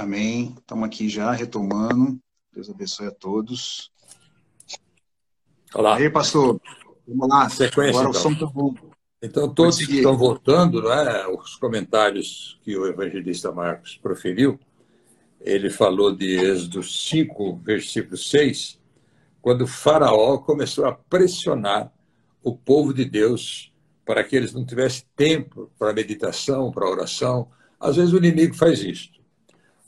Amém. Estamos aqui já retomando. Deus abençoe a todos. Olá. E aí, pastor? Vamos lá. Sequência, Agora então. o som tá bom. Então, todos que estão voltando, né, os comentários que o evangelista Marcos proferiu, ele falou de Êxodo 5, versículo 6, quando o Faraó começou a pressionar o povo de Deus para que eles não tivessem tempo para meditação, para oração. Às vezes o inimigo faz isso.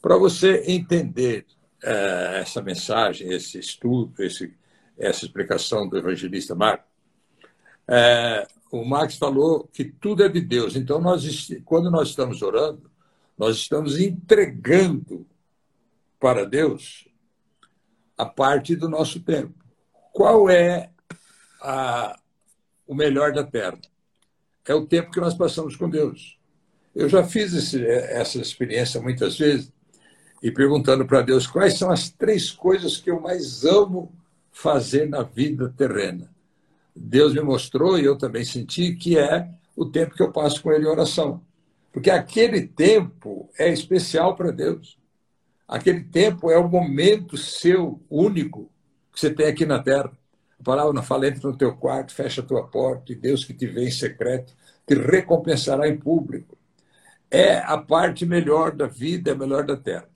Para você entender eh, essa mensagem, esse estudo, esse, essa explicação do evangelista Marcos, eh, o Marx falou que tudo é de Deus. Então, nós, quando nós estamos orando, nós estamos entregando para Deus a parte do nosso tempo. Qual é a, o melhor da terra? É o tempo que nós passamos com Deus. Eu já fiz esse, essa experiência muitas vezes e perguntando para Deus quais são as três coisas que eu mais amo fazer na vida terrena. Deus me mostrou e eu também senti que é o tempo que eu passo com Ele em oração. Porque aquele tempo é especial para Deus. Aquele tempo é o momento seu único que você tem aqui na terra. A palavra não fala, entra no teu quarto, fecha a tua porta, e Deus que te vê em secreto te recompensará em público. É a parte melhor da vida, é a melhor da terra.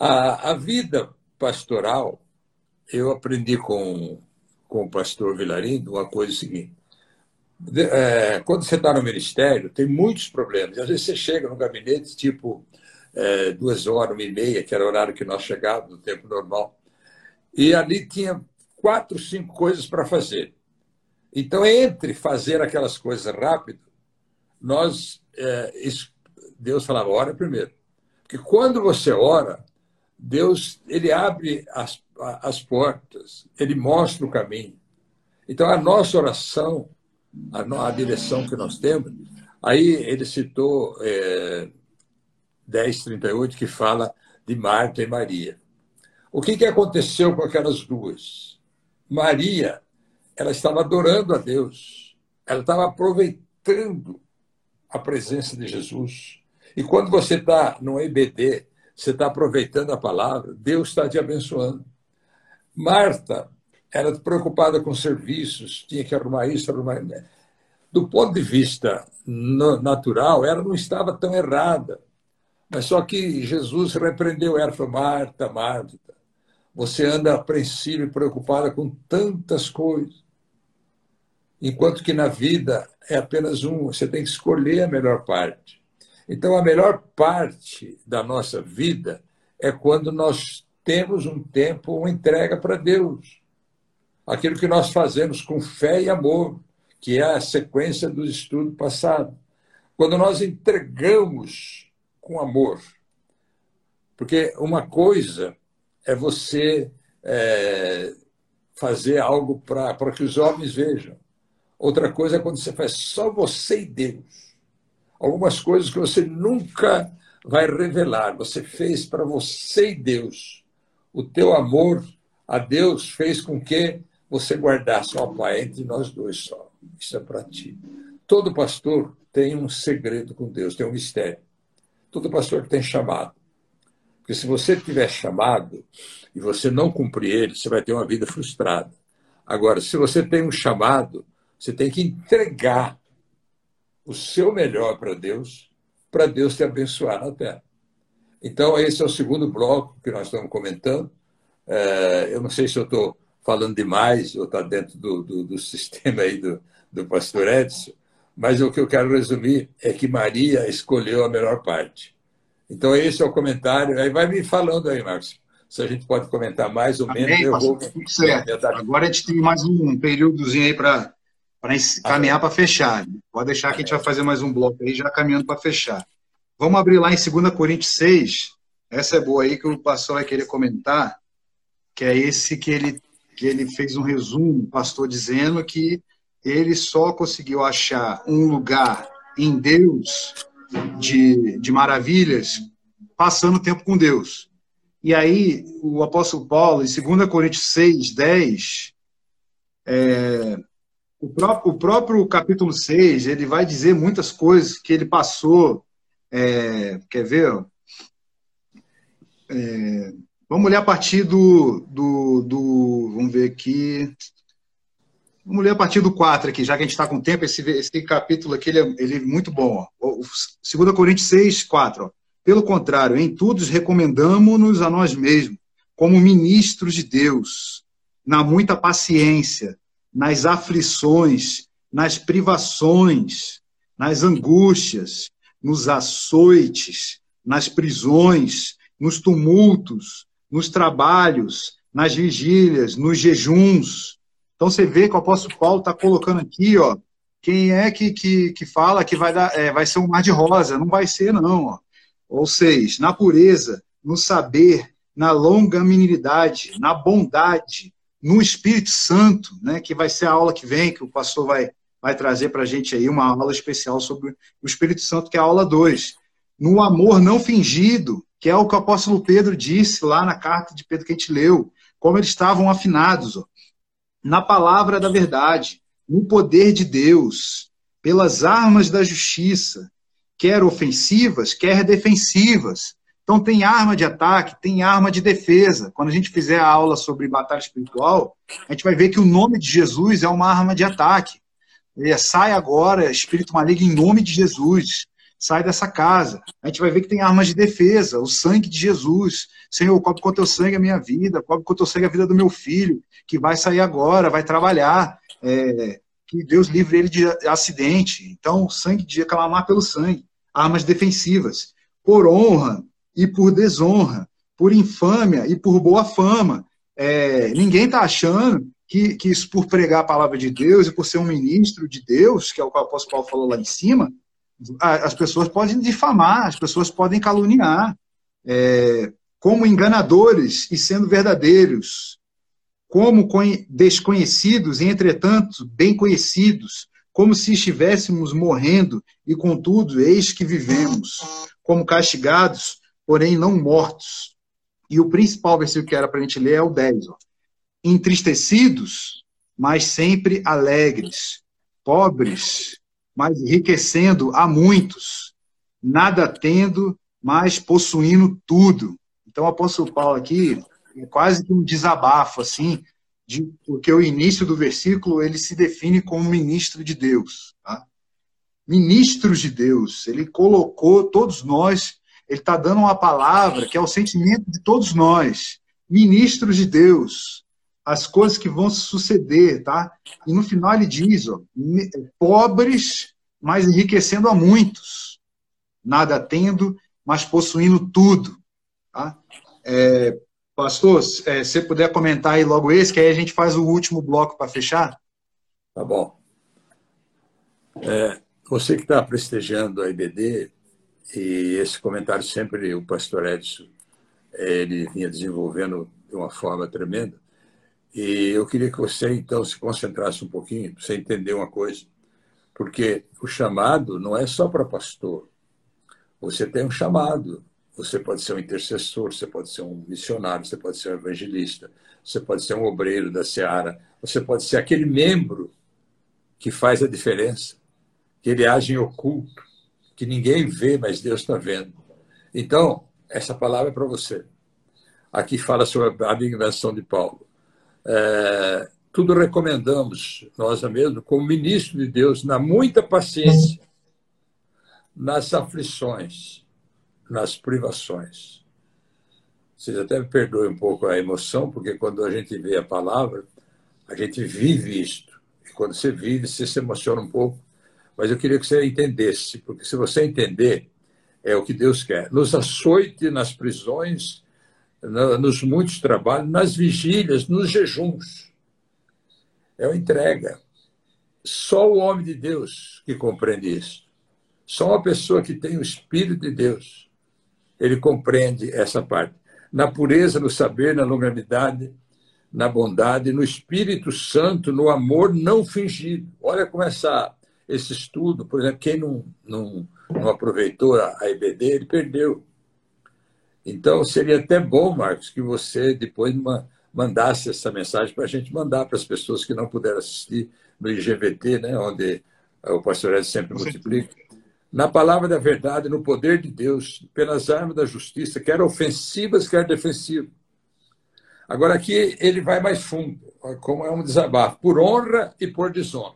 A, a vida pastoral, eu aprendi com com o pastor Vilarindo uma coisa seguinte. É, quando você está no ministério, tem muitos problemas. Às vezes você chega no gabinete, tipo é, duas horas, uma e meia, que era o horário que nós chegávamos no tempo normal, e ali tinha quatro, cinco coisas para fazer. Então, entre fazer aquelas coisas rápido, nós é, Deus falava, ora primeiro. Porque quando você ora, Deus ele abre as as portas, ele mostra o caminho. Então, a nossa oração, a, a direção que nós temos, aí ele citou é, 1038, que fala de Marta e Maria. O que, que aconteceu com aquelas duas? Maria, ela estava adorando a Deus, ela estava aproveitando a presença de Jesus. E quando você está no EBD, você está aproveitando a palavra, Deus está te abençoando. Marta era preocupada com serviços, tinha que arrumar isso, arrumar. Do ponto de vista natural, ela não estava tão errada. Mas só que Jesus repreendeu ela, falou: Marta, Marta, você anda apreensiva e preocupada com tantas coisas. Enquanto que na vida é apenas um, você tem que escolher a melhor parte. Então, a melhor parte da nossa vida é quando nós temos um tempo, uma entrega para Deus. Aquilo que nós fazemos com fé e amor, que é a sequência do estudo passado. Quando nós entregamos com amor. Porque uma coisa é você é, fazer algo para que os homens vejam. Outra coisa é quando você faz só você e Deus. Algumas coisas que você nunca vai revelar, você fez para você e Deus o teu amor a Deus fez com que você guardasse, ó Pai, entre nós dois só. Isso é para ti. Todo pastor tem um segredo com Deus, tem um mistério. Todo pastor tem chamado. Porque se você tiver chamado e você não cumprir ele, você vai ter uma vida frustrada. Agora, se você tem um chamado, você tem que entregar o seu melhor para Deus, para Deus te abençoar na terra. Então, esse é o segundo bloco que nós estamos comentando. É, eu não sei se eu estou falando demais ou está dentro do, do, do, sistema aí do, do pastor Edson, mas o que eu quero resumir é que Maria escolheu a melhor parte. Então, esse é o comentário. Aí vai me falando aí, Marcos, se a gente pode comentar mais ou menos. Amém, eu vou... Tudo certo. Agora a gente tem mais um períodozinho aí para caminhar para fechar. Pode deixar que a gente vai fazer mais um bloco aí, já caminhando para fechar. Vamos abrir lá em 2 Coríntios 6. Essa é boa aí que o pastor vai querer comentar, que é esse que ele, que ele fez um resumo, pastor dizendo que ele só conseguiu achar um lugar em Deus de, de maravilhas passando tempo com Deus. E aí, o apóstolo Paulo, em 2 Coríntios 6, 10, é, o, próprio, o próprio capítulo 6, ele vai dizer muitas coisas que ele passou é, quer ver? É, vamos ler a partir do, do, do, Vamos ver aqui. Vamos ler a partir do 4 aqui, já que a gente está com tempo. Esse, esse capítulo aqui ele é, ele é muito bom. Ó. 2 Coríntios 6, 4. Ó. Pelo contrário, em tudo recomendamos-nos a nós mesmos, como ministros de Deus, na muita paciência, nas aflições, nas privações, nas angústias, nos açoites, nas prisões, nos tumultos, nos trabalhos, nas vigílias, nos jejuns. Então você vê que o apóstolo Paulo está colocando aqui, ó, quem é que, que, que fala que vai, dar, é, vai ser um mar de rosa? Não vai ser, não. Ó. Ou seja, na pureza, no saber, na longanimidade, na bondade, no Espírito Santo, né, que vai ser a aula que vem, que o pastor vai, vai trazer para a gente aí uma aula especial sobre o Espírito Santo, que é a aula 2. No amor não fingido, que é o que o apóstolo Pedro disse lá na carta de Pedro que a gente leu, como eles estavam afinados, ó, na palavra da verdade, no poder de Deus, pelas armas da justiça, quer ofensivas, quer defensivas, então, tem arma de ataque, tem arma de defesa. Quando a gente fizer a aula sobre batalha espiritual, a gente vai ver que o nome de Jesus é uma arma de ataque. É, sai agora, espírito maligno, em nome de Jesus. Sai dessa casa. A gente vai ver que tem armas de defesa, o sangue de Jesus. Senhor, cobre com teu sangue a minha vida, cobre com teu sangue a vida do meu filho, que vai sair agora, vai trabalhar. É, que Deus livre ele de acidente. Então, sangue de clamar pelo sangue. Armas defensivas. Por honra, e por desonra, por infâmia e por boa fama. É, ninguém está achando que, que isso por pregar a palavra de Deus e por ser um ministro de Deus, que é o que o apóstolo Paulo falou lá em cima, as pessoas podem difamar, as pessoas podem caluniar, é, como enganadores e sendo verdadeiros, como desconhecidos e, entretanto, bem conhecidos, como se estivéssemos morrendo e, contudo, eis que vivemos, como castigados, porém não mortos. E o principal versículo que era para a gente ler é o 10. Ó. Entristecidos, mas sempre alegres. Pobres, mas enriquecendo a muitos. Nada tendo, mas possuindo tudo. Então o apóstolo Paulo aqui é quase que um desabafo, assim, de, porque o início do versículo ele se define como ministro de Deus. Tá? Ministros de Deus. Ele colocou todos nós ele está dando uma palavra que é o sentimento de todos nós, ministros de Deus, as coisas que vão suceder, tá? E no final ele diz, ó, pobres, mas enriquecendo a muitos, nada tendo, mas possuindo tudo, tá? É, pastor, é, se puder comentar aí logo esse, que aí a gente faz o último bloco para fechar. Tá bom. É, você que está prestigiando a IBD, e esse comentário sempre o pastor Edson ele vinha desenvolvendo de uma forma tremenda. E eu queria que você, então, se concentrasse um pouquinho, para você entender uma coisa. Porque o chamado não é só para pastor. Você tem um chamado. Você pode ser um intercessor, você pode ser um missionário, você pode ser um evangelista, você pode ser um obreiro da seara, você pode ser aquele membro que faz a diferença, que ele age em oculto, que ninguém vê, mas Deus está vendo. Então, essa palavra é para você. Aqui fala sobre a invenção de Paulo. É, tudo recomendamos, nós mesmos, como ministro de Deus, na muita paciência, nas aflições, nas privações. Vocês até me perdoem um pouco a emoção, porque quando a gente vê a palavra, a gente vive isto. E quando você vive, você se emociona um pouco, mas eu queria que você entendesse, porque se você entender, é o que Deus quer. Nos açoite, nas prisões, nos muitos trabalhos, nas vigílias, nos jejuns. É uma entrega. Só o homem de Deus que compreende isso. Só uma pessoa que tem o Espírito de Deus, ele compreende essa parte. Na pureza, no saber, na longanimidade, na bondade, no Espírito Santo, no amor não fingido. Olha como essa esse estudo, por exemplo, quem não, não, não aproveitou a, a IBD, ele perdeu. Então, seria até bom, Marcos, que você depois mandasse essa mensagem para a gente mandar para as pessoas que não puderam assistir no IGVT, né, onde o pastor Ed sempre multiplica, na palavra da verdade, no poder de Deus, pelas armas da justiça, quer ofensivas, quer defensivas. Agora aqui ele vai mais fundo, como é um desabafo, por honra e por desonra,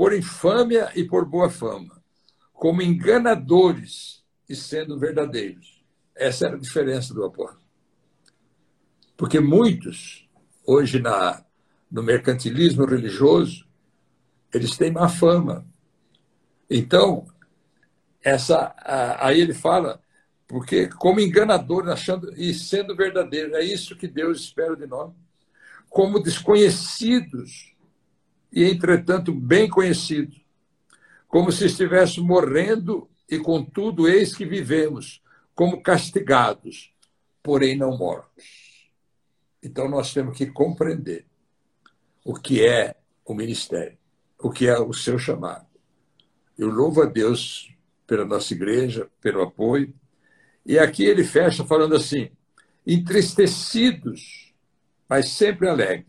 por infâmia e por boa fama, como enganadores e sendo verdadeiros. Essa era a diferença do apóstolo. Porque muitos, hoje na, no mercantilismo religioso, eles têm má fama. Então, essa, aí ele fala, porque como enganador achando e sendo verdadeiro, é isso que Deus espera de nós. Como desconhecidos e entretanto bem conhecidos, como se estivéssemos morrendo e contudo eis que vivemos, como castigados, porém não mortos. Então nós temos que compreender o que é o ministério, o que é o seu chamado. Eu louvo a Deus pela nossa igreja, pelo apoio. E aqui ele fecha falando assim: entristecidos, mas sempre alegres,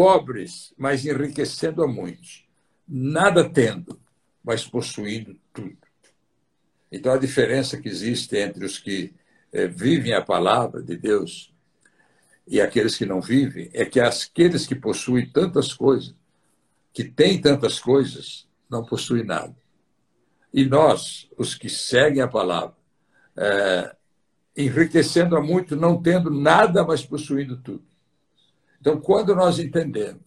pobres, mas enriquecendo a muitos, nada tendo, mas possuindo tudo. Então a diferença que existe entre os que é, vivem a palavra de Deus e aqueles que não vivem é que aqueles que possuem tantas coisas, que têm tantas coisas, não possuem nada. E nós, os que seguem a palavra, é, enriquecendo a muito, não tendo nada, mas possuindo tudo. Então, quando nós entendemos,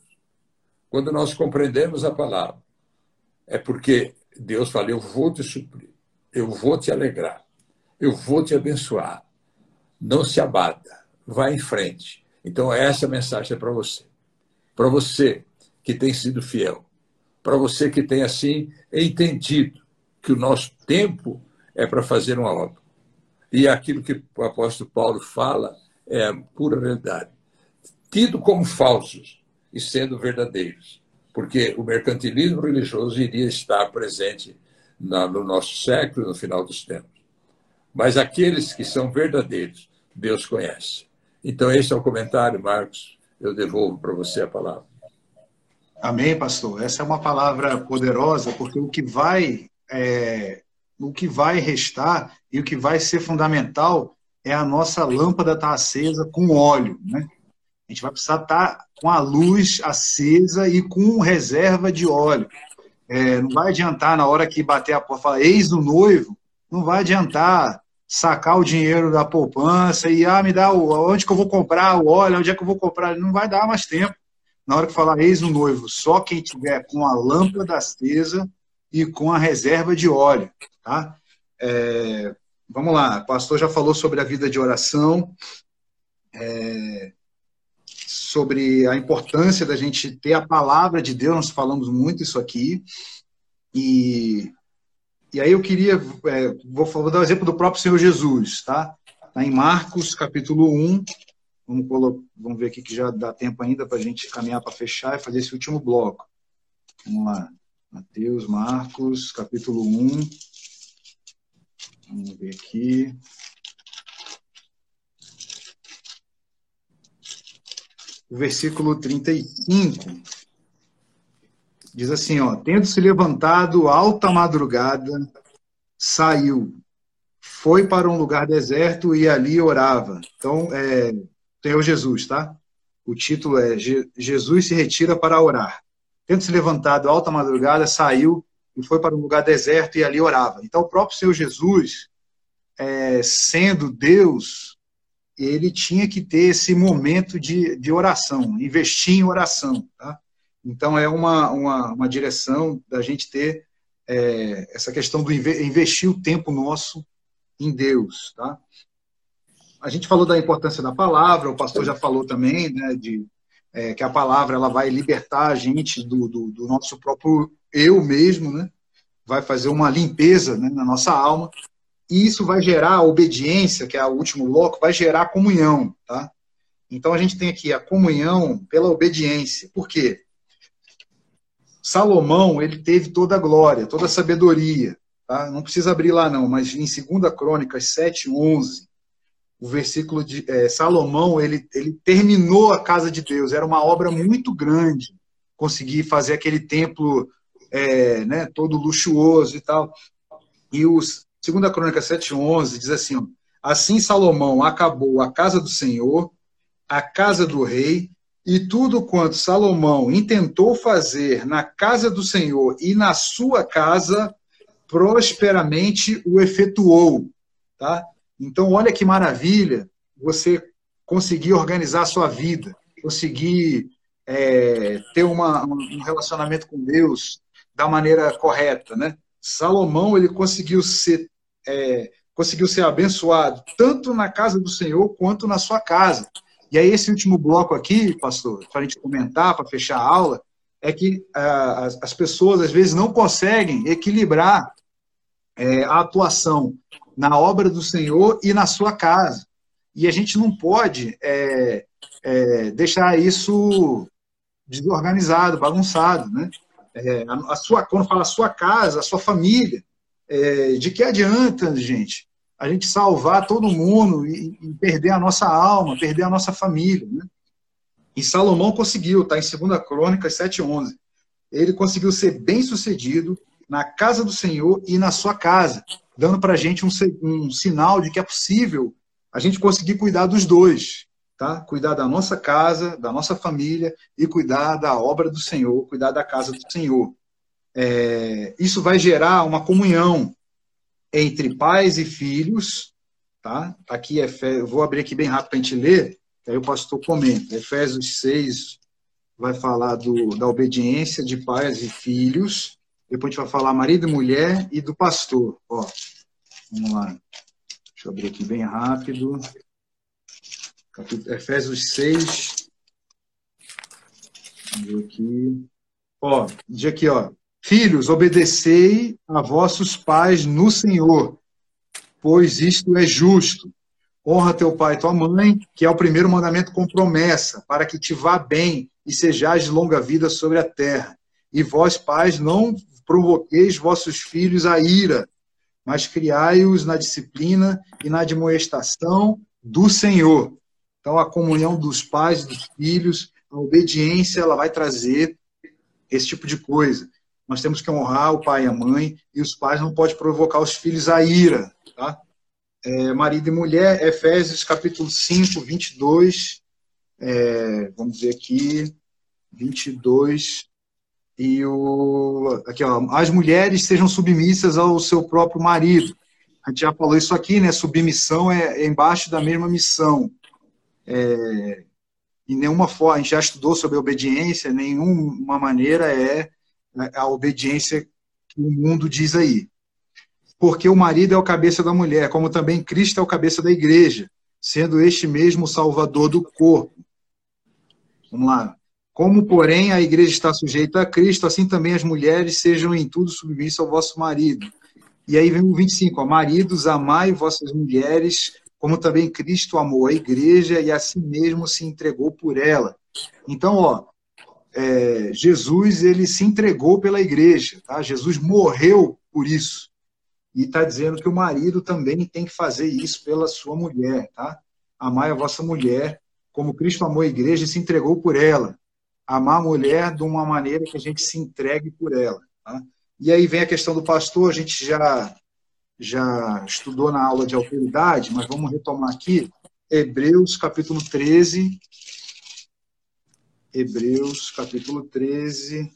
quando nós compreendemos a palavra, é porque Deus fala: Eu vou te suprir, eu vou te alegrar, eu vou te abençoar. Não se abata vá em frente. Então, essa mensagem é para você. Para você que tem sido fiel. Para você que tem, assim, entendido que o nosso tempo é para fazer uma obra. E aquilo que o apóstolo Paulo fala é a pura realidade. Tido como falsos e sendo verdadeiros. Porque o mercantilismo religioso iria estar presente no nosso século, no final dos tempos. Mas aqueles que são verdadeiros, Deus conhece. Então, esse é o comentário, Marcos. Eu devolvo para você a palavra. Amém, pastor. Essa é uma palavra poderosa, porque o que vai, é, o que vai restar e o que vai ser fundamental é a nossa lâmpada estar tá acesa com óleo, né? A gente vai precisar estar com a luz acesa e com reserva de óleo. É, não vai adiantar na hora que bater a porta falar, eis o noivo, não vai adiantar sacar o dinheiro da poupança e ah, me dá o, onde que eu vou comprar o óleo, onde é que eu vou comprar, não vai dar mais tempo. Na hora que falar eis o noivo, só quem tiver com a lâmpada acesa e com a reserva de óleo, tá? É, vamos lá, o pastor já falou sobre a vida de oração, é, sobre a importância da gente ter a palavra de Deus, nós falamos muito isso aqui, e e aí eu queria, é, vou, vou, dar o um exemplo do próprio Senhor Jesus, tá? Está em Marcos, capítulo 1. Vamos, colocar, vamos ver aqui que já dá tempo ainda para a gente caminhar para fechar e fazer esse último bloco. Vamos lá. Mateus, Marcos, capítulo 1. Vamos ver aqui. O versículo 35 Diz assim, ó, tendo se levantado alta madrugada, saiu, foi para um lugar deserto e ali orava. Então, é, Senhor Jesus, tá? O título é Jesus se retira para orar. Tendo se levantado alta madrugada, saiu e foi para um lugar deserto e ali orava. Então, o próprio Senhor Jesus, é, sendo Deus, ele tinha que ter esse momento de, de oração, investir em oração, tá? Então, é uma, uma, uma direção da gente ter é, essa questão do investir o tempo nosso em Deus. Tá? A gente falou da importância da palavra, o pastor já falou também, né, de, é, que a palavra ela vai libertar a gente do, do, do, nosso próprio eu mesmo, né? vai fazer uma limpeza né, na nossa alma, e isso vai gerar obediência, que é o último bloco, vai gerar comunhão. Tá? Então a gente tem aqui a comunhão pela obediência. Por quê? Salomão, ele teve toda a glória, toda a sabedoria. Tá? Não precisa abrir lá, não, mas em 2 Crônicas 7, 11, o versículo de é, Salomão, ele, ele terminou a casa de Deus. Era uma obra muito grande conseguir fazer aquele templo é, né, todo luxuoso e tal. E os 2 Crônica 7,11 diz assim: Assim Salomão acabou a casa do Senhor, a casa do rei, e tudo quanto Salomão intentou fazer na casa do Senhor e na sua casa, prosperamente o efetuou. Tá? Então, olha que maravilha você conseguir organizar a sua vida, conseguir é, ter uma, um relacionamento com Deus da maneira correta. Né? Salomão ele conseguiu ser, é, conseguiu ser abençoado tanto na casa do Senhor quanto na sua casa. E aí, esse último bloco aqui, pastor, para a gente comentar, para fechar a aula, é que ah, as, as, pessoas às vezes não conseguem equilibrar é, a atuação na obra do Senhor e na sua casa. E a gente não pode é, é, deixar isso desorganizado, bagunçado, né? É, a, sua, quando fala sua casa, a sua família, é, de que adianta, gente, a gente salvar todo mundo e, e, perder a nossa alma, perder a nossa família, né? E Salomão conseguiu, está em 2 Crônicas 7,11. Ele conseguiu ser bem sucedido na casa do Senhor e na sua casa, dando para a gente um, um sinal de que é possível a gente conseguir cuidar dos dois, tá? Cuidar da nossa casa, da nossa família e cuidar da obra do Senhor, cuidar da casa do Senhor. É, isso vai gerar uma comunhão entre pais e filhos, tá? Aqui é, eu vou abrir aqui bem rápido para a gente ler, aí o pastor comenta. Efésios 6 vai falar do, da obediência de pais e filhos. Depois a gente vai falar marido e mulher e do pastor. Ó, vamos lá. Deixa eu abrir aqui bem rápido. Efésios 6. Vamos ver aqui. Ó, diz aqui, ó. Filhos, obedecei a vossos pais no Senhor, pois isto é justo. Honra teu pai e tua mãe, que é o primeiro mandamento com promessa, para que te vá bem e sejais de longa vida sobre a terra. E vós, pais, não provoqueis vossos filhos a ira, mas criai-os na disciplina e na admoestação do Senhor. Então, a comunhão dos pais e dos filhos, a obediência, ela vai trazer esse tipo de coisa. Nós temos que honrar o pai e a mãe, e os pais não podem provocar os filhos a ira. Tá? É, marido e mulher, Efésios capítulo 5, 22. É, vamos ver aqui, 22. E o, aqui, ó, as mulheres sejam submissas ao seu próprio marido. A gente já falou isso aqui, né? Submissão é, é embaixo da mesma missão. É, em nenhuma forma, a gente já estudou sobre obediência, nenhuma maneira é a obediência que o mundo diz aí. Porque o marido é o cabeça da mulher, como também Cristo é o cabeça da igreja, sendo este mesmo o salvador do corpo. Vamos lá. Como, porém, a igreja está sujeita a Cristo, assim também as mulheres sejam em tudo submissas ao vosso marido. E aí vem o 25, ó, maridos, amai vossas mulheres como também Cristo amou a igreja e a si mesmo se entregou por ela. Então, ó, é, Jesus ele se entregou pela igreja, tá? Jesus morreu por isso e está dizendo que o marido também tem que fazer isso pela sua mulher, tá? Amar a vossa mulher como Cristo amou a igreja e se entregou por ela. Amar a mulher de uma maneira que a gente se entregue por ela. Tá? E aí vem a questão do pastor, a gente já já estudou na aula de autoridade, mas vamos retomar aqui. Hebreus capítulo 13. Hebreus capítulo 13.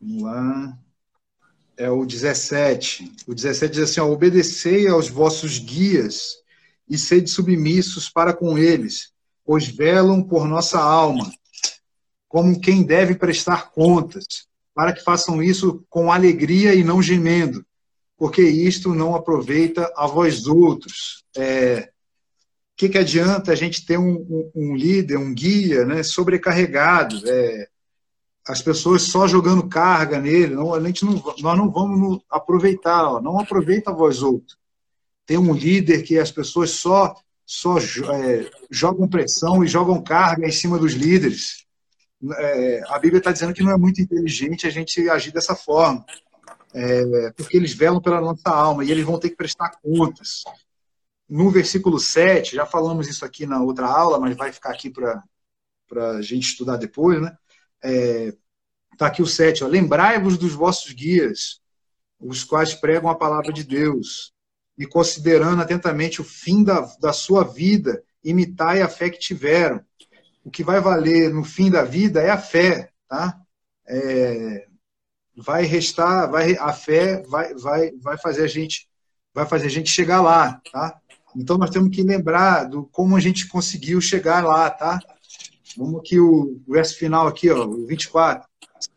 Vamos lá. É o 17. O 17 diz assim: ó, Obedecei aos vossos guias e sede submissos para com eles, pois velam por nossa alma, como quem deve prestar contas, para que façam isso com alegria e não gemendo porque isto não aproveita a vós outros. É, que, que adianta a gente ter um, um, um líder, um guia né, sobrecarregado, é, as pessoas só jogando carga nele, não, a gente não, nós não vamos aproveitar, ó, não aproveita a vós outros. Tem um líder que as pessoas só, só é, jogam pressão e jogam carga em cima dos líderes. É, a Bíblia está dizendo que não é muito inteligente a gente agir dessa forma é, porque eles velam pela nossa alma e eles vão ter que prestar contas. No versículo 7, já falamos isso aqui na outra aula, mas vai ficar aqui para a gente estudar depois, né? É, Está aqui o 7. Lembrai-vos dos vossos guias, os quais pregam a palavra de Deus, e considerando atentamente o fim da, da sua vida, imitai a fé que tiveram. O que vai valer no fim da vida é a fé, tá? É, vai restar, vai, a fé vai, vai, vai fazer a gente vai fazer a gente chegar lá, tá? Então nós temos que lembrar do como a gente conseguiu chegar lá, tá? Vamos aqui o verso final aqui, ó, o 24.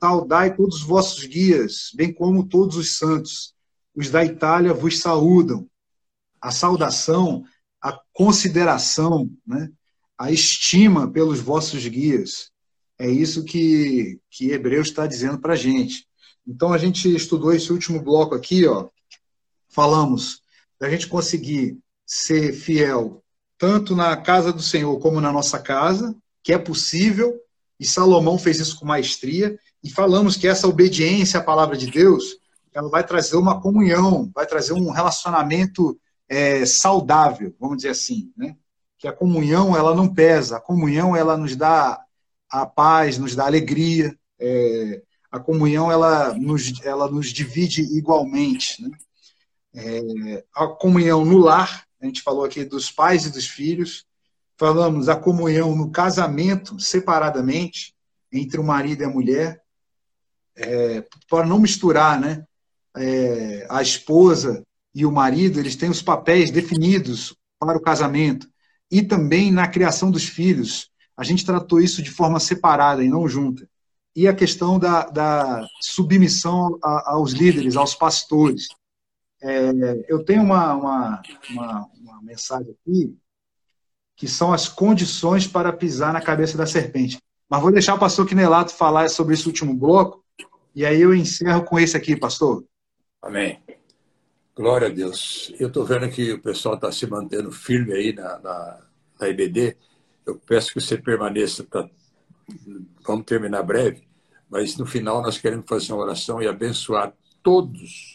Saudai todos os vossos guias, bem como todos os santos. Os da Itália vos saúdam. A saudação, a consideração, né? a estima pelos vossos guias. É isso que, que Hebreus está dizendo para a gente. Então, a gente estudou esse último bloco aqui, ó. falamos da gente conseguir ser fiel tanto na casa do Senhor como na nossa casa, que é possível, e Salomão fez isso com maestria, e falamos que essa obediência à palavra de Deus, ela vai trazer uma comunhão, vai trazer um relacionamento é, saudável, vamos dizer assim, né? Que a comunhão ela não pesa, a comunhão ela nos dá a paz, nos dá alegria, é, a comunhão ela nos, ela nos divide igualmente, né? É, a comunhão no lar, a gente falou aqui dos pais e dos filhos, falamos a comunhão no casamento separadamente entre o marido e a mulher, é, para não misturar, né? É, a esposa e o marido, eles têm os papéis definidos para o casamento e também na criação dos filhos. A gente tratou isso de forma separada e não junta. E a questão da, da submissão a, aos líderes, aos pastores. É, eu tenho uma, uma, uma, uma mensagem aqui que são as condições para pisar na cabeça da serpente. Mas vou deixar o pastor Quinelato falar sobre esse último bloco, e aí eu encerro com esse aqui, pastor. Amém. Glória a Deus. Eu estou vendo que o pessoal está se mantendo firme aí na, na, na, IBD. Eu peço que você permaneça. Vamos terminar breve, mas no final nós queremos fazer uma oração e abençoar todos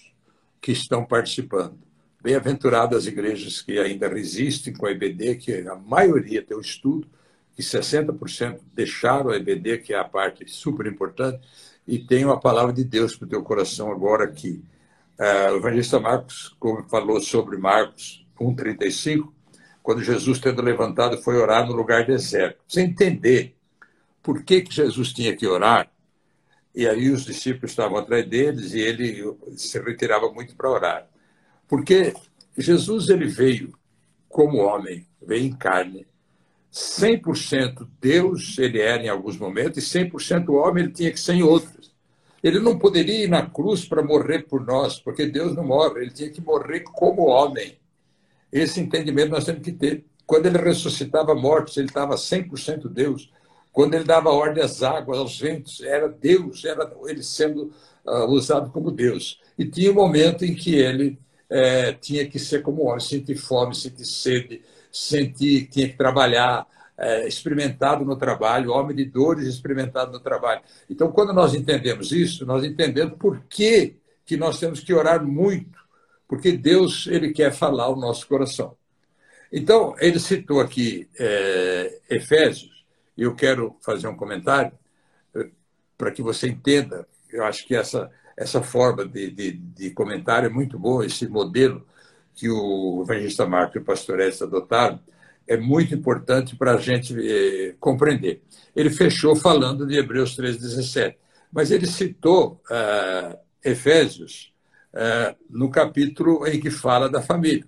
que estão participando. Bem-aventuradas as igrejas que ainda resistem com a IBD, que a maioria tem estudo, que 60% deixaram a IBD, que é a parte super importante, e tem a palavra de Deus para o teu coração agora aqui. Uh, o evangelista Marcos, como falou sobre Marcos 1,35, quando Jesus, tendo levantado, foi orar no lugar deserto. Você entender por que, que Jesus tinha que orar, e aí os discípulos estavam atrás deles e ele se retirava muito para orar. Porque Jesus ele veio como homem, veio em carne, 100% Deus ele era em alguns momentos, e 100% homem ele tinha que ser em outros. Ele não poderia ir na cruz para morrer por nós, porque Deus não morre, ele tinha que morrer como homem. Esse entendimento nós temos que ter. Quando ele ressuscitava mortos, ele estava 100% Deus. Quando ele dava ordem às águas, aos ventos, era Deus, era ele sendo uh, usado como Deus. E tinha um momento em que ele é, tinha que ser como homem, sentir fome, sentir sede, sentir que tinha que trabalhar, é, experimentado no trabalho, homem de dores experimentado no trabalho. Então, quando nós entendemos isso, nós entendemos por que, que nós temos que orar muito, porque Deus ele quer falar o nosso coração. Então, ele citou aqui é, Efésios, eu quero fazer um comentário é, para que você entenda. Eu acho que essa, essa forma de, de, de comentário é muito boa, esse modelo que o evangelista Marco e o pastor Edson adotaram, é muito importante para a gente eh, compreender. Ele fechou falando de Hebreus 3,17, mas ele citou uh, Efésios uh, no capítulo em que fala da família.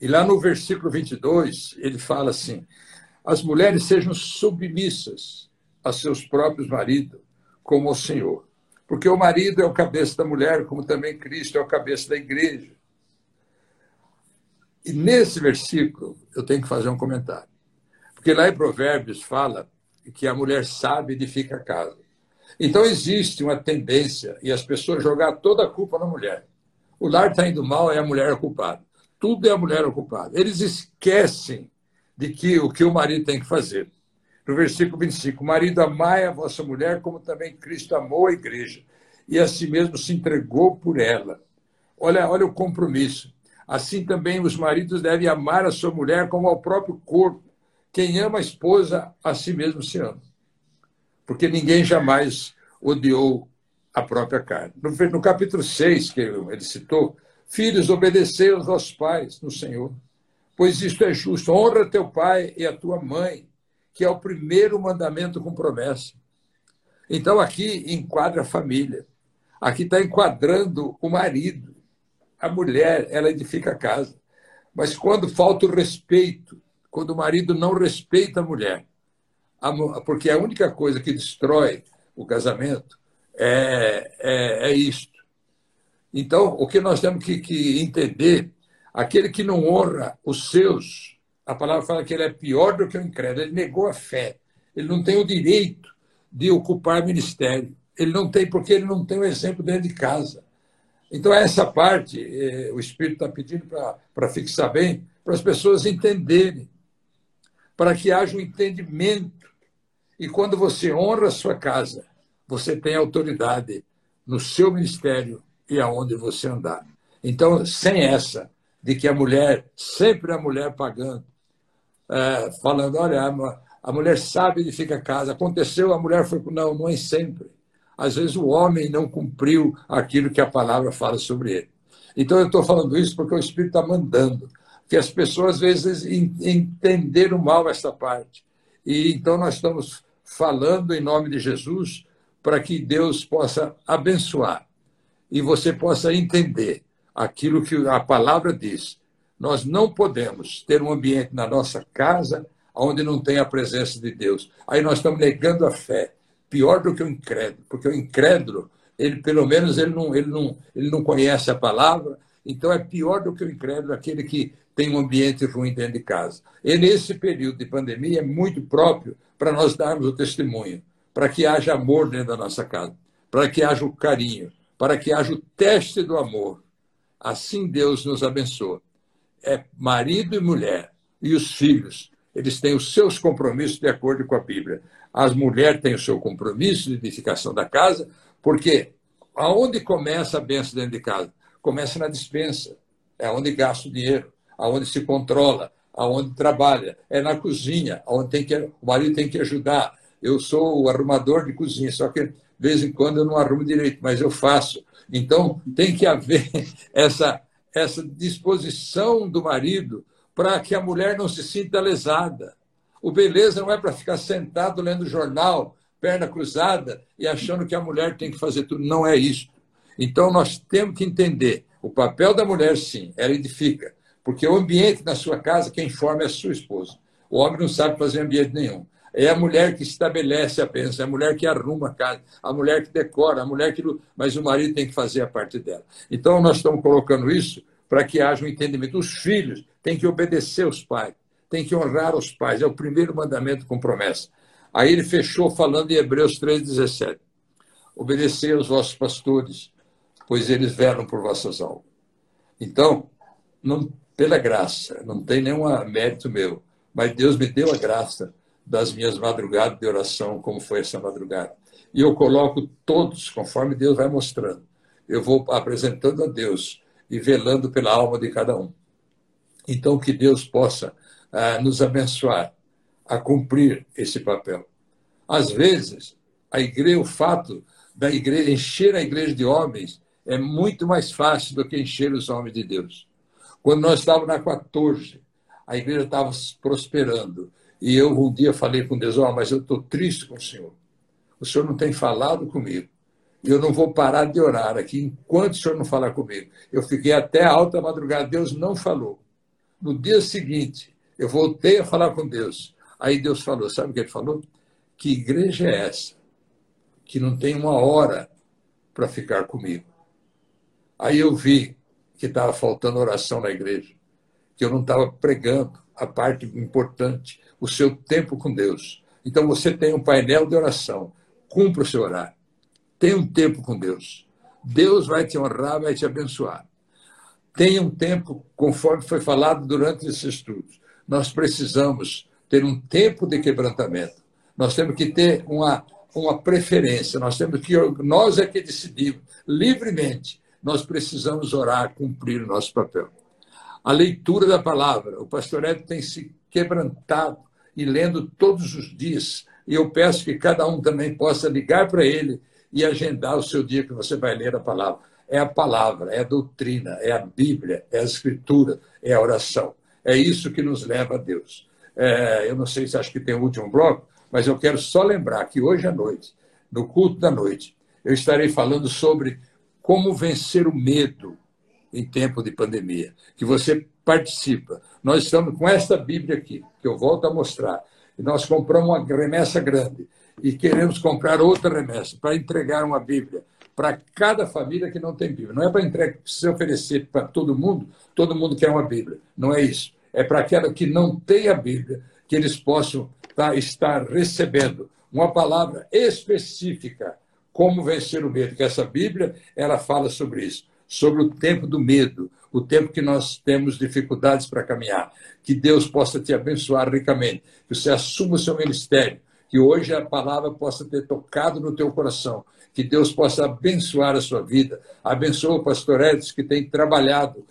E lá no versículo 22, ele fala assim: as mulheres sejam submissas a seus próprios maridos, como ao Senhor. Porque o marido é o cabeça da mulher, como também Cristo é o cabeça da igreja. E nesse versículo eu tenho que fazer um comentário. Porque lá em Provérbios fala que a mulher sabe edifica a casa. Então existe uma tendência e as pessoas jogar toda a culpa na mulher. O lar está indo mal, é a mulher culpada. Tudo é a mulher culpada. Eles esquecem de que o que o marido tem que fazer. No versículo 25, marido, amai a vossa mulher como também Cristo amou a igreja e a si mesmo se entregou por ela. Olha, olha o compromisso. Assim também os maridos devem amar a sua mulher como ao próprio corpo. Quem ama a esposa, a si mesmo se ama. Porque ninguém jamais odiou a própria carne. No, no capítulo 6, que ele citou, filhos, obedecei aos vossos pais no Senhor, pois isto é justo. Honra teu pai e a tua mãe, que é o primeiro mandamento com promessa. Então, aqui enquadra a família. Aqui está enquadrando o marido. A mulher, ela edifica a casa. Mas quando falta o respeito, quando o marido não respeita a mulher, porque a única coisa que destrói o casamento é, é, é isto. Então, o que nós temos que, que entender, aquele que não honra os seus, a palavra fala que ele é pior do que o incrédulo, ele negou a fé, ele não tem o direito de ocupar ministério, ele não tem, porque ele não tem o um exemplo dentro de casa. Então, essa parte, eh, o Espírito está pedindo para fixar bem, para as pessoas entenderem, para que haja um entendimento. E quando você honra a sua casa, você tem autoridade no seu ministério e aonde você andar. Então, sem essa, de que a mulher, sempre a mulher pagando, é, falando, olha, a, mulher sabe de ficar casa. Aconteceu, a mulher foi. Não, não é sempre. Às vezes o homem não cumpriu aquilo que a palavra fala sobre ele. Então eu estou falando isso porque o Espírito está mandando. Que as pessoas às vezes entenderam mal essa parte. E então nós estamos falando em nome de Jesus para que Deus possa abençoar e você possa entender aquilo que a palavra diz. Nós não podemos ter um ambiente na nossa casa onde não tem a presença de Deus. Aí nós estamos negando a fé. Pior do que o incrédulo, porque o incrédulo, ele pelo menos ele não, ele não, ele não conhece a palavra, então é pior do que o incrédulo aquele que tem um ambiente ruim dentro de casa. E nesse período de pandemia é muito próprio para nós darmos o testemunho para que haja amor dentro da nossa casa, para que haja o carinho, para que haja o teste do amor. Assim Deus nos abençoa. É marido e mulher e os filhos, eles têm os seus compromissos de acordo com a Bíblia. As mulheres têm o seu compromisso de edificação da casa, porque aonde começa a bênção dentro de casa? Começa na dispensa, é onde gasta o dinheiro, aonde se controla, aonde trabalha, é na cozinha, onde tem que, o marido tem que ajudar, eu sou o arrumador de cozinha, só que de vez em quando eu não arrumo direito, mas eu faço. Então, tem que haver essa, essa disposição do marido para que a mulher não se sinta lesada. O beleza não é para ficar sentado lendo jornal, perna cruzada e achando que a mulher tem que fazer tudo. Não é isso. Então, nós temos que entender o papel da mulher, sim, ela edifica. Porque o ambiente na sua casa, quem forma é a sua esposa. O homem não sabe fazer ambiente nenhum. É a mulher que estabelece a bênção, é a mulher que arruma a casa, a mulher que decora, a mulher que. Mas o marido tem que fazer a parte dela. Então, nós estamos colocando isso para que haja um entendimento. Os filhos têm que obedecer aos pais, têm que honrar os pais. É o primeiro mandamento com promessa. Aí ele fechou falando em Hebreus 3,17. Obedecei aos vossos pastores, pois eles velam por vossas almas. Então, não, pela graça, não tem nenhum mérito meu, mas Deus me deu a graça das minhas madrugadas de oração, como foi essa madrugada. E eu coloco todos, conforme Deus vai mostrando. Eu vou apresentando a Deus e velando pela alma de cada um. Então, que Deus possa ah, nos abençoar a cumprir esse papel. Às vezes, a igreja, o fato da igreja encher a igreja de homens é muito mais fácil do que encher os homens de Deus. Quando nós estávamos na 14, a igreja estava prosperando e eu um dia falei com Deus, oh, mas eu estou triste com o Senhor. O Senhor não tem falado comigo. Eu não vou parar de orar aqui enquanto o Senhor não falar comigo. Eu fiquei até alta madrugada, Deus não falou. No dia seguinte, eu voltei a falar com Deus. Aí Deus falou, sabe o que ele falou? Que igreja é essa? Que não tem uma hora para ficar comigo. Aí eu vi que estava faltando oração na igreja, que eu não estava pregando a parte importante, o seu tempo com Deus. Então você tem um painel de oração, cumpra o seu horário. Tenha um tempo com Deus. Deus vai te honrar, vai te abençoar. Tenha um tempo, conforme foi falado durante esses estudos. Nós precisamos ter um tempo de quebrantamento. Nós temos que ter uma, uma preferência. Nós temos que nós é que decidimos livremente. Nós precisamos orar, cumprir o nosso papel. A leitura da palavra. O pastor Ed tem se quebrantado e lendo todos os dias. E eu peço que cada um também possa ligar para ele e agendar o seu dia que você vai ler a palavra. É a palavra, é a doutrina, é a Bíblia, é a Escritura, é a oração. É isso que nos leva a Deus. É, eu não sei se acho que tem o último bloco, mas eu quero só lembrar que hoje à noite, no culto da noite, eu estarei falando sobre como vencer o medo em tempo de pandemia. Que você participa. Nós estamos com esta Bíblia aqui, que eu volto a mostrar. E nós compramos uma remessa grande e queremos comprar outra remessa para entregar uma Bíblia para cada família que não tem Bíblia. Não é para entregar, se oferecer para todo mundo, todo mundo quer uma Bíblia. Não é isso. É para aquela que não tem a Bíblia, que eles possam tá, estar recebendo uma palavra específica, como vencer o medo, que essa Bíblia ela fala sobre isso, sobre o tempo do medo, o tempo que nós temos dificuldades para caminhar. Que Deus possa te abençoar ricamente, que você assuma o seu ministério, que hoje a palavra possa ter tocado no teu coração, que Deus possa abençoar a sua vida. Abençoa o pastor Edson, que tem trabalhado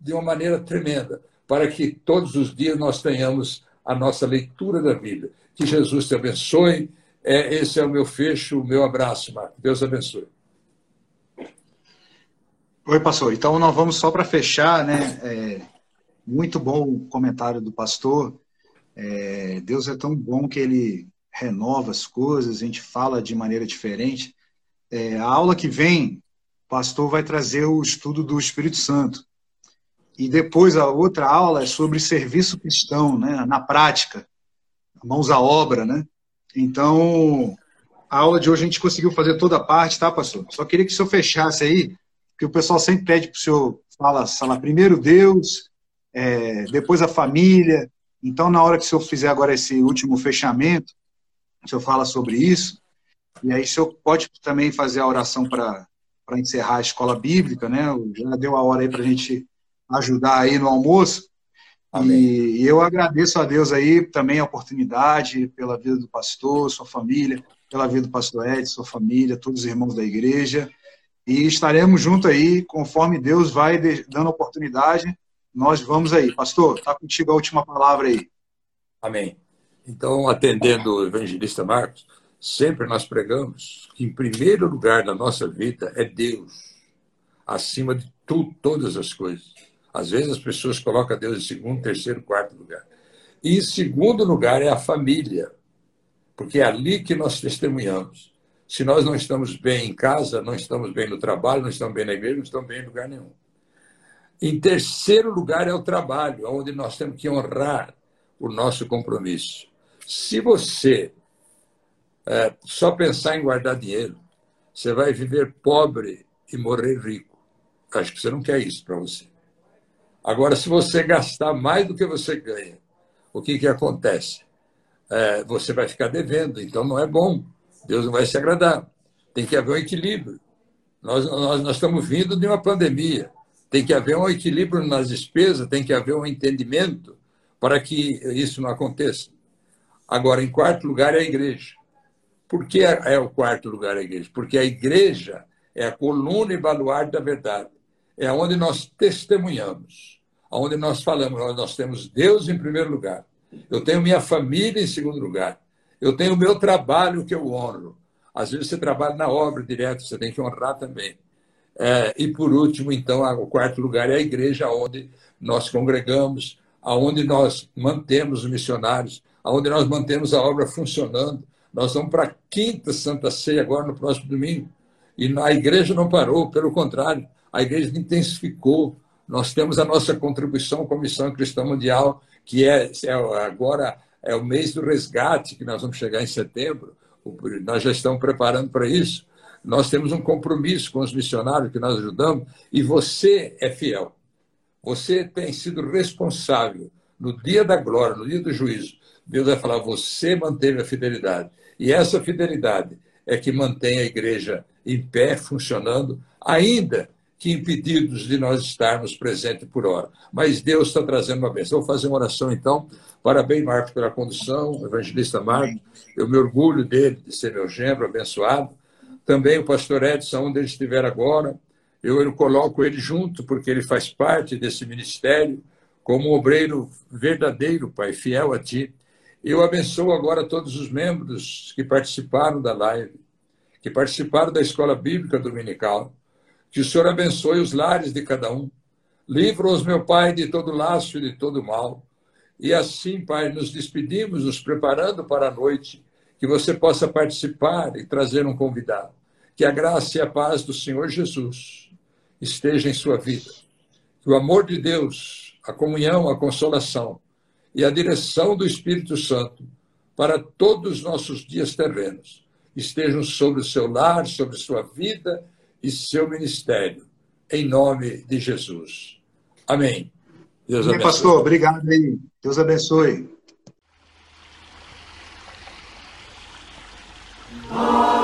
de uma maneira tremenda, para que todos os dias nós tenhamos a nossa leitura da Bíblia. Que Jesus te abençoe. É, esse é o meu fecho, o meu abraço, Marco. Deus abençoe. Oi, pastor. Então, nós vamos só para fechar, né? É, muito bom o comentário do pastor. É, Deus é tão bom que ele renova as coisas, a gente fala de maneira diferente. É, a aula que vem, o pastor vai trazer o estudo do Espírito Santo. E depois a outra aula é sobre serviço cristão, né, na prática, mãos à obra, né? Então, a aula de hoje a gente conseguiu fazer toda a parte, tá, pastor? Só queria que o senhor fechasse aí, porque o pessoal sempre pede para o senhor fala, fala primeiro Deus, é, depois a família. Então, na hora que o senhor fizer agora esse último fechamento, o senhor fala sobre isso. E aí o senhor pode também fazer a oração para encerrar a escola bíblica, né? Já deu a hora aí para a gente ajudar aí no almoço. E, e eu agradeço a Deus aí também a oportunidade pela vida do pastor, sua família, pela vida do pastor Ed, sua família, todos os irmãos da igreja. E estaremos juntos aí, conforme Deus vai dando oportunidade, nós vamos aí. Pastor, está contigo a última palavra aí. Amém. Então, atendendo o evangelista Marcos, sempre nós pregamos que, em primeiro lugar na nossa vida, é Deus, acima de tudo, todas as coisas. Às vezes as pessoas colocam Deus em segundo, terceiro, quarto lugar. E em segundo lugar é a família, porque é ali que nós testemunhamos. Se nós não estamos bem em casa, não estamos bem no trabalho, não estamos bem na igreja, não estamos bem em lugar nenhum. Em terceiro lugar é o trabalho, onde nós temos que honrar o nosso compromisso. Se você é, só pensar em guardar dinheiro, você vai viver pobre e morrer rico. Acho que você não quer isso para você. Agora, se você gastar mais do que você ganha, o que, que acontece? É, você vai ficar devendo, então não é bom. Deus não vai se agradar. Tem que haver um equilíbrio. Nós, nós, nós estamos vindo de uma pandemia. Tem que haver um equilíbrio nas despesas, tem que haver um entendimento para que isso não aconteça. Agora, em quarto lugar, é a igreja. Por que é o quarto lugar a igreja? Porque a igreja é a coluna e baluarte da verdade. É onde nós testemunhamos onde nós falamos, nós temos Deus em primeiro lugar. Eu tenho minha família em segundo lugar. Eu tenho o meu trabalho que eu honro. Às vezes você trabalha na obra direto, você tem que honrar também. É, e por último, então, o quarto lugar é a igreja onde nós congregamos, aonde nós mantemos os missionários, aonde nós mantemos a obra funcionando. Nós vamos para a quinta Santa Ceia agora no próximo domingo. E a igreja não parou, pelo contrário, a igreja intensificou, nós temos a nossa contribuição com a Missão Cristã Mundial, que é, é agora é o mês do resgate, que nós vamos chegar em setembro. Nós já estamos preparando para isso. Nós temos um compromisso com os missionários que nós ajudamos e você é fiel. Você tem sido responsável no dia da glória, no dia do juízo. Deus vai falar: você manteve a fidelidade. E essa fidelidade é que mantém a igreja em pé, funcionando, ainda que impedidos de nós estarmos presentes por hora. Mas Deus está trazendo uma bênção. Vou fazer uma oração, então. Parabéns, Marcos, pela condução, evangelista Marcos. Eu me orgulho dele, de ser meu genro, abençoado. Também o pastor Edson, onde ele estiver agora, eu, eu coloco ele junto, porque ele faz parte desse ministério, como um obreiro verdadeiro, Pai, fiel a Ti. Eu abençoo agora todos os membros que participaram da live que participaram da escola bíblica dominical. Que o Senhor abençoe os lares de cada um. Livra-os, meu Pai, de todo laço e de todo mal. E assim, Pai, nos despedimos, nos preparando para a noite, que você possa participar e trazer um convidado. Que a graça e a paz do Senhor Jesus esteja em sua vida. Que o amor de Deus, a comunhão, a consolação e a direção do Espírito Santo para todos os nossos dias terrenos estejam sobre o seu lar, sobre sua vida e seu ministério. Em nome de Jesus. Amém. Deus abençoe. Pastor, obrigado aí. Deus abençoe. Oh.